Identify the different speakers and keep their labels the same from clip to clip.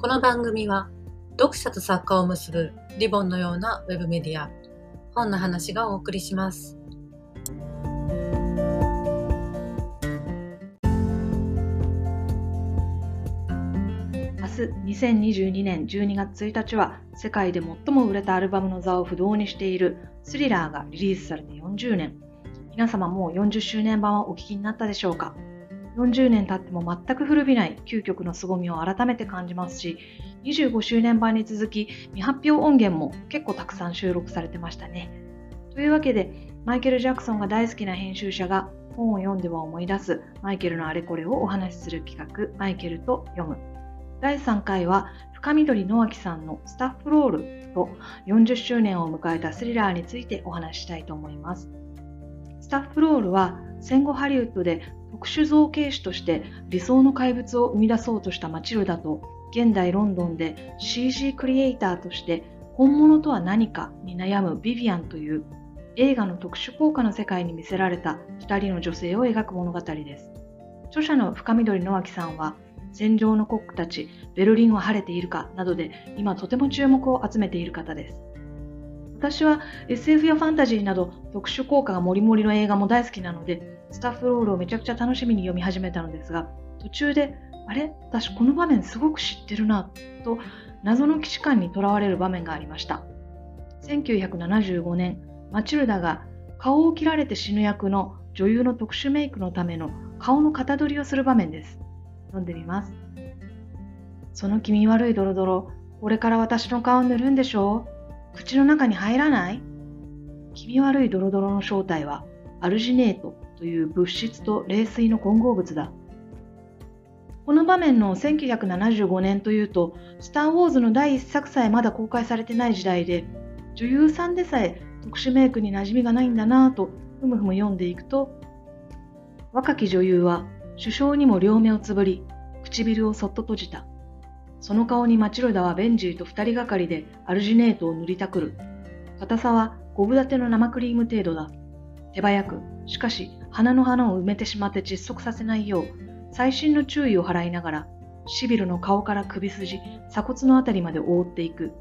Speaker 1: この番組は読者と作家を結ぶリボンのようなウェブメディア本の話がお送りします。
Speaker 2: 明日2022年12月1日は世界で最も売れたアルバムの座を不動にしているスリラーがリリースされて40年。皆様もう40周年版はお聞きになったでしょうか？40年経っても全く古びない究極の凄みを改めて感じますし25周年版に続き未発表音源も結構たくさん収録されてましたね。というわけでマイケル・ジャクソンが大好きな編集者が本を読んでは思い出すマイケルのあれこれをお話しする企画マイケルと読む第3回は深緑野脇さんのスタッフロールと40周年を迎えたスリラーについてお話ししたいと思いますスタッフロールは戦後ハリウッドで特殊造形師として理想の怪物を生み出そうとしたマチルダと現代ロンドンで CG クリエイターとして本物とは何かに悩むビビアンという映画の特殊効果の世界に魅せられた2人の女性を描く物語です。著者の深緑野脇さんは戦場のコックたち、ベルリンは晴れているかなどで今とても注目を集めている方です。私は SF やファンタジーなど特殊効果がもりもりの映画も大好きなので、スタッフロールをめちゃくちゃ楽しみに読み始めたのですが、途中で、あれ？私この場面すごく知ってるな、と謎の既視感にとらわれる場面がありました。1975年、マチルダが顔を切られて死ぬ役の女優の特殊メイクのための顔の型取りをする場面です。読んでみます。その気味悪いドロドロ、これから私の顔塗るんでしょう？口の中に入らない？気味悪いドロドロの正体はアルジネートという物質と冷水の混合物だ。この場面の1975年というと、スター・ウォーズの第一作さえまだ公開されてない時代で、女優さんでさえ特殊メイクに馴染みがないんだなぁと、ふむふむ読んでいくと、若き女優は首相にも両目をつぶり、唇をそっと閉じた。その顔にマチルダはベンジーと二人がかりでアルジネートを塗りたくる。硬さは五分立ての生クリーム程度だ。手早く、しかし鼻の花を埋めてしまって窒息させないよう、細心の注意を払いながら、シビルの顔から首筋、鎖骨のあたりまで覆っていく。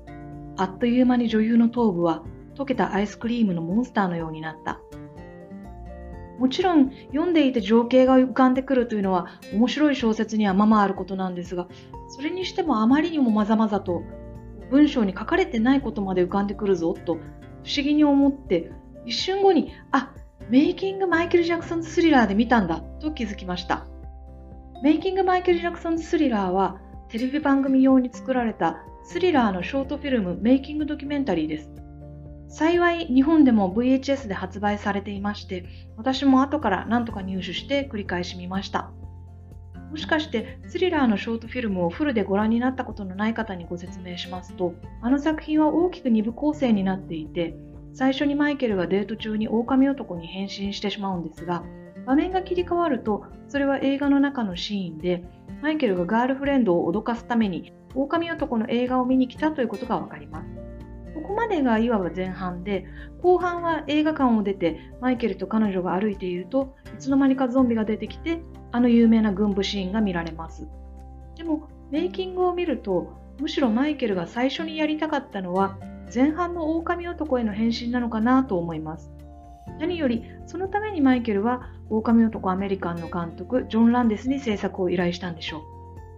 Speaker 2: あっという間に女優の頭部は溶けたアイスクリームのモンスターのようになった。もちろん読んでいて情景が浮かんでくるというのは面白い小説にはままあることなんですがそれにしてもあまりにもまざまざと文章に書かれてないことまで浮かんでくるぞと不思議に思って一瞬後にあメイキングマイケル・ジャクソン・スリラーで見たんだと気づきました。メイキングマイケル・ジャクソンズ・スリラーはテレビ番組用に作られたスリラーのショートフィルムメイキングドキュメンタリーです。幸い日本でも VHS で発売されていまして私も後から何とか入手して繰り返し見ました。もしかしてスリラーのショートフィルムをフルでご覧になったことのない方にご説明しますとあの作品は大きく2部構成になっていて最初にマイケルがデート中に狼男に変身してしまうんですが場面が切り替わるとそれは映画の中のシーンでマイケルがガールフレンドを脅かすために狼男の映画を見に来たということがわかります。ここまでがいわば前半で後半は映画館を出てマイケルと彼女が歩いているといつの間にかゾンビが出てきてあの有名な軍部シーンが見られます。でもメイキングを見るとむしろマイケルが最初にやりたかったのは前半の狼男への変身なのかなと思います。何よりそのためにマイケルは狼男アメリカンの監督ジョン・ランデスに制作を依頼したんでしょう。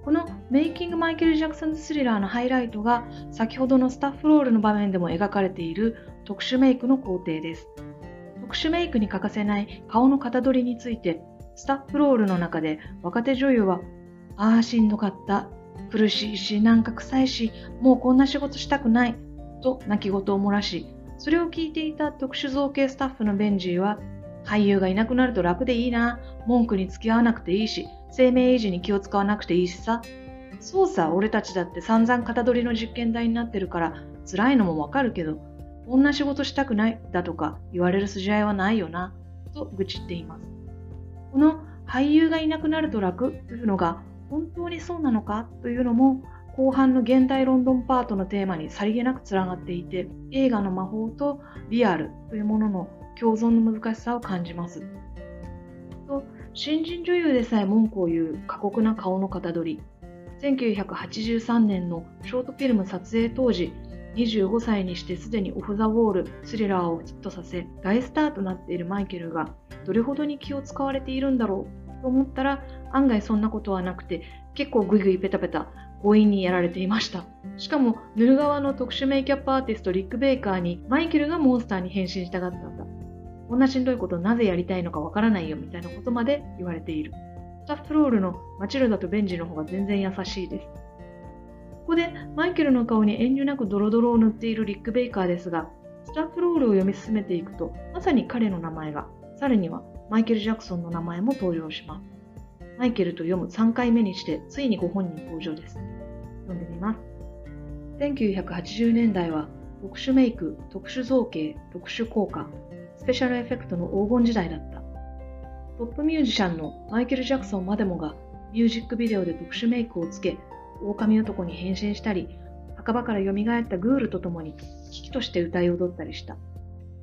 Speaker 2: このメイキングマイケル・ジャクソンズスリラーのハイライトが先ほどのスタッフロールの場面でも描かれている特殊メイクの工程です。特殊メイクに欠かせない顔の型取りについてスタッフロールの中で若手女優はああしんどかった。苦しいしなんか臭いしもうこんな仕事したくない。と泣き言を漏らしそれを聞いていた特殊造形スタッフのベンジーは俳優がいなくなると楽でいいな文句に付き合わなくていいし生命維持に気を使わなくていいしさ。そうさ、俺たちだって散々型取りの実験台になってるから辛いのもわかるけど、こんな仕事したくないだとか言われる筋合いはないよな、と愚痴っています。この俳優がいなくなると楽というのが本当にそうなのかというのも後半の現代ロンドンパートのテーマにさりげなくつながっていて映画の魔法とリアルというものの共存の難しさを感じます。と新人女優でさえ文句を言う過酷な顔の型取り1983年のショートフィルム撮影当時、25歳にしてすでにオフ・ザ・ウォール、スリラーをヒットさせ、大スターとなっているマイケルが、どれほどに気を使われているんだろうと思ったら、案外そんなことはなくて、結構グイグイペタペタ、強引にやられていました。しかも、ヌル側の特殊メイキャップアーティストリック・ベイカーに、マイケルがモンスターに変身したがったんだ。こんなしんどいことなぜやりたいのかわからないよみたいなことまで言われている。スタッフロールのマチルダとベンジの方が全然優しいです。ここでマイケルの顔に遠慮なくドロドロを塗っているリック・ベイカーですが、スタッフロールを読み進めていくと、まさに彼の名前が、さらにはマイケル・ジャクソンの名前も登場します。マイケルと読む3回目にして、ついにご本人登場です。読んでみます。1980年代は特殊メイク、特殊造形、特殊効果、スペシャルエフェクトの黄金時代だった。トップミュージシャンのマイケル・ジャクソンまでもがミュージックビデオで特殊メイクをつけ、狼男に変身したり、墓場から蘇ったグールと共に危機として歌い踊ったりした。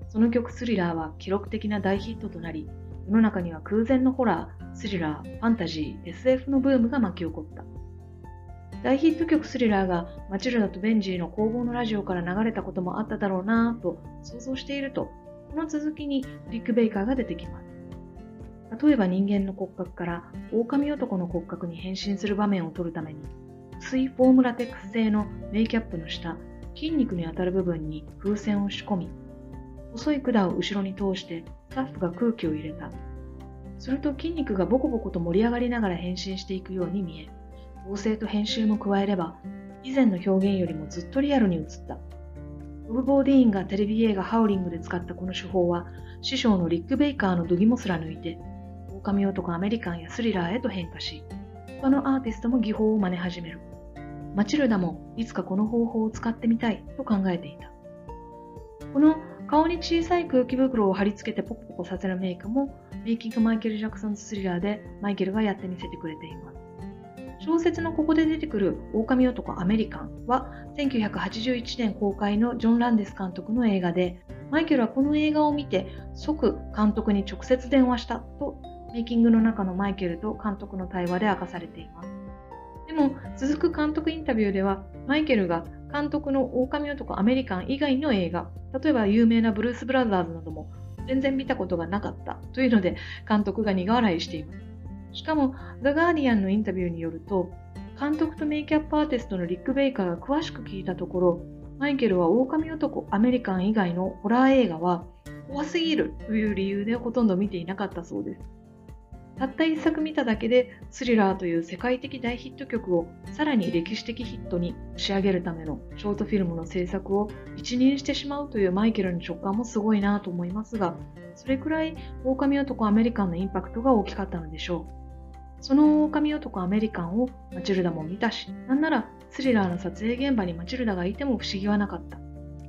Speaker 2: その曲スリラーは記録的な大ヒットとなり、世の中には空前のホラー、スリラー、ファンタジー、SF のブームが巻き起こった。大ヒット曲スリラーがマチルダとベンジーの工房のラジオから流れたこともあっただろうなぁと想像していると、この続きにリック・ベイカーが出てきます。例えば人間の骨格から狼男の骨格に変身する場面を撮るために薄いフォームラテックス製のメイキャップの下筋肉に当たる部分に風船を仕込み細い管を後ろに通してタッフが空気を入れた。すると筋肉がボコボコと盛り上がりながら変身していくように見え合成と編集も加えれば以前の表現よりもずっとリアルに映った。ボブ・ボーディーンがテレビ映画ハウリングで使ったこの手法は師匠のリック・ベイカーの度肝すら抜いて狼男アメリカンやスリラーへと変化し他のアーティストも技法を真似始める。マチルダもいつかこの方法を使ってみたいと考えていた。この顔に小さい空気袋を貼り付けてポコポコさせるメイクもメイキングマイケル・ジャクソンズスリラーでマイケルがやってみせてくれています。小説のここで出てくる狼男アメリカンは1981年公開のジョン・ランデス監督の映画でマイケルはこの映画を見て即監督に直接電話したとメイキングの中のマイケルと監督の対話で明かされています。でも続く監督インタビューではマイケルが監督の狼男アメリカン以外の映画。例えば有名なブルース・ブラザーズなども全然見たことがなかったというので監督が苦笑いしています。しかもザ・ガーディアンのインタビューによると監督とメイキャップアーティストのリック・ベイカーが詳しく聞いたところマイケルは狼男アメリカン以外のホラー映画は怖すぎるという理由でほとんど見ていなかったそうです。たった一作見ただけでスリラーという世界的大ヒット曲をさらに歴史的ヒットに仕上げるためのショートフィルムの制作を一任してしまうというマイケルの直感もすごいなと思いますが、それくらい狼男アメリカンのインパクトが大きかったのでしょう。その狼男アメリカンをマチルダも見たし、なんならスリラーの撮影現場にマチルダがいても不思議はなかった。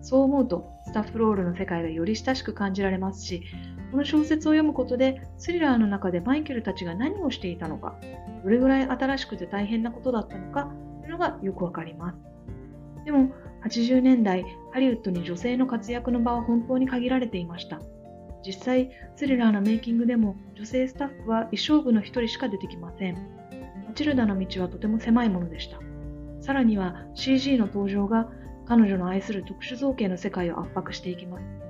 Speaker 2: そう思うとスタッフロールの世界がより親しく感じられますし、この小説を読むことでスリラーの中でマイケルたちが何をしていたのか、どれぐらい新しくて大変なことだったのかというのがよくわかります。でも80年代ハリウッドに女性の活躍の場は本当に限られていました。実際スリラーのメイキングでも女性スタッフは衣装部の1人しか出てきません。マチルダの道はとても狭いものでした。さらには CG の登場が彼女の愛する特殊造形の世界を圧迫していきます。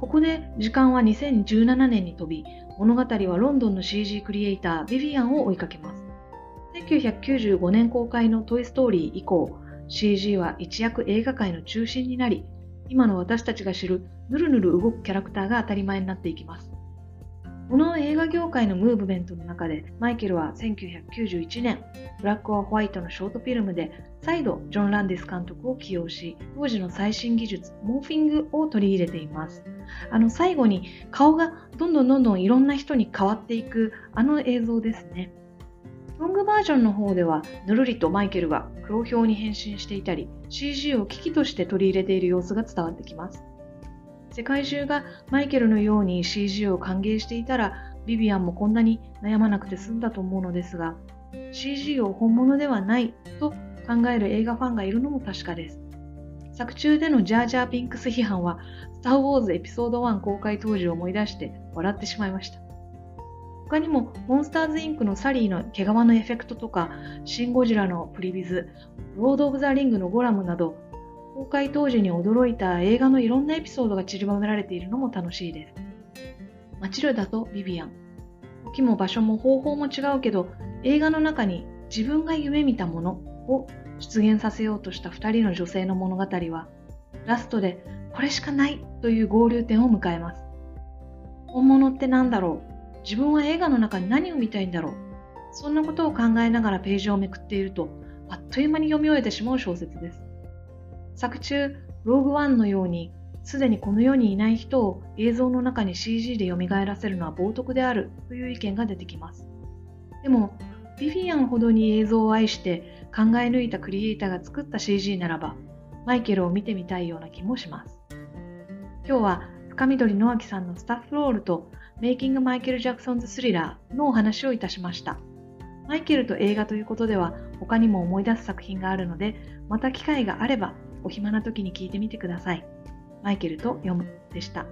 Speaker 2: ここで時間は2017年に飛び、物語はロンドンの CG クリエイタービビアンを追いかけます。1995年公開のトイ・ストーリー以降、CG は一躍映画界の中心になり、今の私たちが知るぬるぬる動くキャラクターが当たり前になっていきます。この映画業界のムーブメントの中でマイケルは1991年ブラック・オア・ホワイトのショートフィルムで再度ジョン・ランディス監督を起用し当時の最新技術モーフィングを取り入れています。あの最後に顔がどんどんどんどんいろんな人に変わっていくあの映像ですね。ロングバージョンの方ではぬるりとマイケルが黒ひょうに変身していたり CG を機器として取り入れている様子が伝わってきます。世界中がマイケルのように CG を歓迎していたらビビアンもこんなに悩まなくて済んだと思うのですが CG を本物ではないと考える映画ファンがいるのも確かです。作中でのジャージャービンクス批判はスター・ウォーズエピソード1公開当時を思い出して笑ってしまいました。他にも、モンスターズインクのサリーの毛皮のエフェクトとか、シン・ゴジラのプリビズ、ロード・オブ・ザ・リングのゴラムなど、公開当時に驚いた映画のいろんなエピソードが散りばめられているのも楽しいです。マチルダとビビアン。時も場所も方法も違うけど、映画の中に自分が夢見たものを出現させようとした2人の女性の物語は、ラストでこれしかないという合流点を迎えます。本物って何だろう？自分は映画の中に何を見たいんだろう？そんなことを考えながらページをめくっていると、あっという間に読み終えてしまう小説です。作中、ローグワンのように、すでにこの世にいない人を映像の中に CG で蘇らせるのは冒涜であるという意見が出てきます。でも、ビフィアンほどに映像を愛して考え抜いたクリエイターが作った CG ならば、マイケルを見てみたいような気もします。今日は深緑野明さんのスタッフロールとメイキング・マイケル・ジャクソンズ・スリラーのお話をいたしました。マイケルと映画ということでは他にも思い出す作品があるので、また機会があればお暇な時に聞いてみてください。マイケルと読むでした。